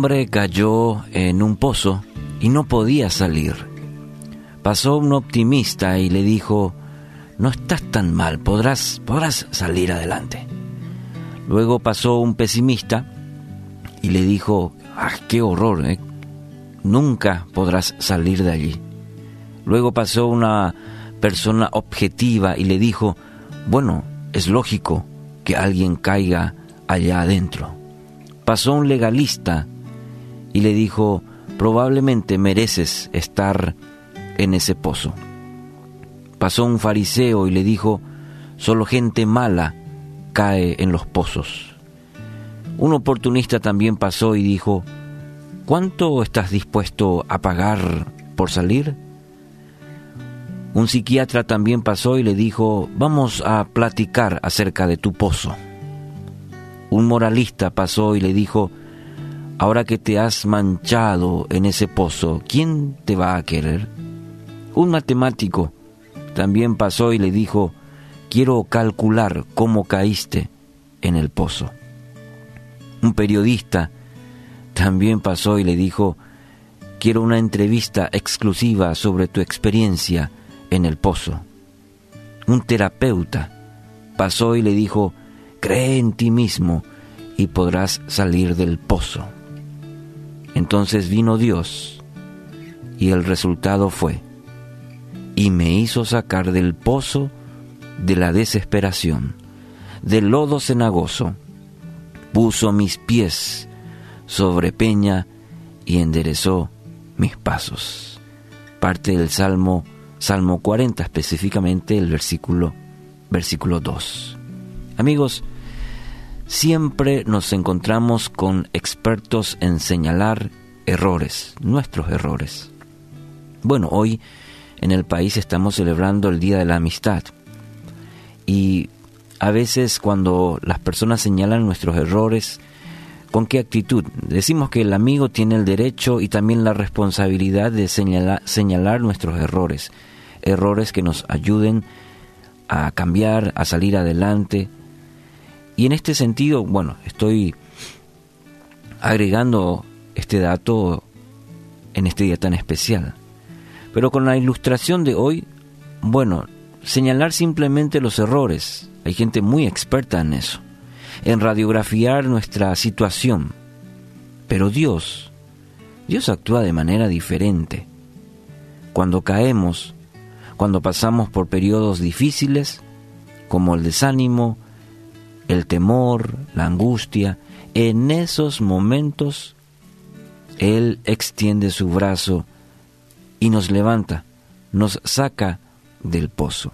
hombre cayó en un pozo y no podía salir. Pasó un optimista y le dijo, no estás tan mal, podrás, podrás salir adelante. Luego pasó un pesimista y le dijo, ah, qué horror, ¿eh? nunca podrás salir de allí. Luego pasó una persona objetiva y le dijo, bueno, es lógico que alguien caiga allá adentro. Pasó un legalista y le dijo, probablemente mereces estar en ese pozo. Pasó un fariseo y le dijo, solo gente mala cae en los pozos. Un oportunista también pasó y dijo, ¿cuánto estás dispuesto a pagar por salir? Un psiquiatra también pasó y le dijo, vamos a platicar acerca de tu pozo. Un moralista pasó y le dijo, ahora que te has manchado en ese pozo, ¿quién te va a querer? Un matemático también pasó y le dijo, quiero calcular cómo caíste en el pozo. Un periodista también pasó y le dijo, quiero una entrevista exclusiva sobre tu experiencia en el pozo. Un terapeuta pasó y le dijo, cree en ti mismo y podrás salir del pozo. Entonces vino Dios y el resultado fue, y me hizo sacar del pozo de la desesperación, del lodo cenagoso, puso mis pies sobre peña y enderezó mis pasos. Parte del Salmo Salmo 40, específicamente el versículo, versículo 2. Amigos, siempre nos encontramos con expertos en señalar errores, nuestros errores. Bueno, hoy en el país estamos celebrando el Día de la Amistad y a veces cuando las personas señalan nuestros errores, ¿con qué actitud? Decimos que el amigo tiene el derecho y también la responsabilidad de señalar, nuestros errores errores que nos ayuden a cambiar, a salir adelante. Y en este sentido, bueno, estoy agregando este dato en este día tan especial. Pero con la ilustración de hoy, bueno, señalar simplemente los errores. Hay gente muy experta en eso, en radiografiar nuestra situación. Pero Dios, Dios actúa de manera diferente. Cuando caemos, cuando pasamos por periodos difíciles, como el desánimo, el temor, la angustia, en esos momentos Él extiende su brazo y nos levanta, nos saca del pozo.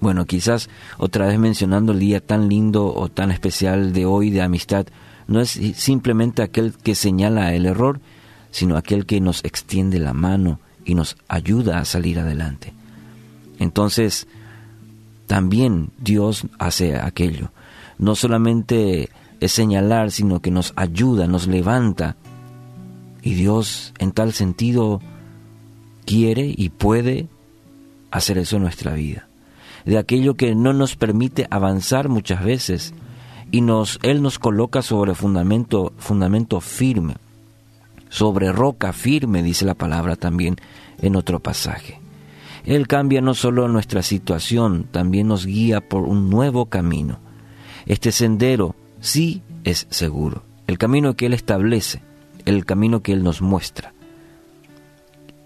Bueno, quizás otra vez mencionando el día tan lindo o tan especial de hoy de amistad, no es simplemente aquel que señala el error, sino aquel que nos extiende la mano y nos ayuda a salir adelante. Entonces, también Dios hace aquello. No solamente es señalar, sino que nos ayuda, nos levanta. Y Dios en tal sentido quiere y puede hacer eso en nuestra vida. De aquello que no nos permite avanzar muchas veces y nos él nos coloca sobre fundamento fundamento firme, sobre roca firme, dice la palabra también en otro pasaje. Él cambia no solo nuestra situación, también nos guía por un nuevo camino. Este sendero sí es seguro, el camino que Él establece, el camino que Él nos muestra.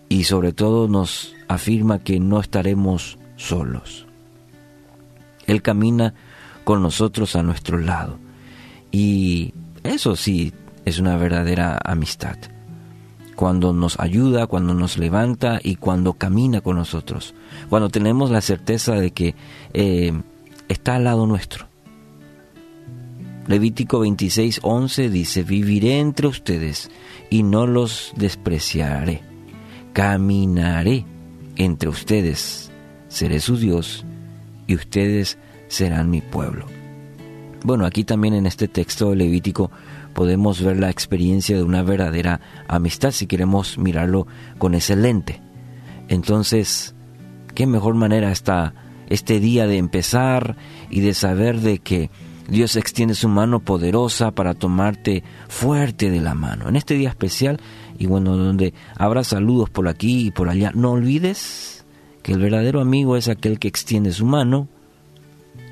Y sobre todo nos afirma que no estaremos solos. Él camina con nosotros a nuestro lado. Y eso sí es una verdadera amistad cuando nos ayuda, cuando nos levanta y cuando camina con nosotros, cuando tenemos la certeza de que eh, está al lado nuestro. Levítico 26, 11 dice, viviré entre ustedes y no los despreciaré, caminaré entre ustedes, seré su Dios y ustedes serán mi pueblo. Bueno, aquí también en este texto levítico podemos ver la experiencia de una verdadera amistad si queremos mirarlo con ese lente. Entonces, ¿qué mejor manera está este día de empezar y de saber de que Dios extiende su mano poderosa para tomarte fuerte de la mano. En este día especial, y bueno, donde habrá saludos por aquí y por allá, no olvides que el verdadero amigo es aquel que extiende su mano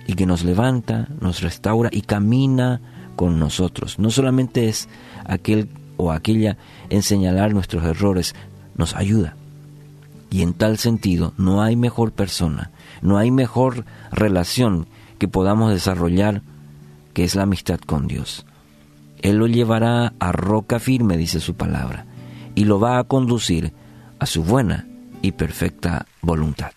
y que nos levanta, nos restaura y camina con nosotros. No solamente es aquel o aquella en señalar nuestros errores, nos ayuda. Y en tal sentido, no hay mejor persona, no hay mejor relación que podamos desarrollar que es la amistad con Dios. Él lo llevará a roca firme, dice su palabra, y lo va a conducir a su buena y perfecta voluntad.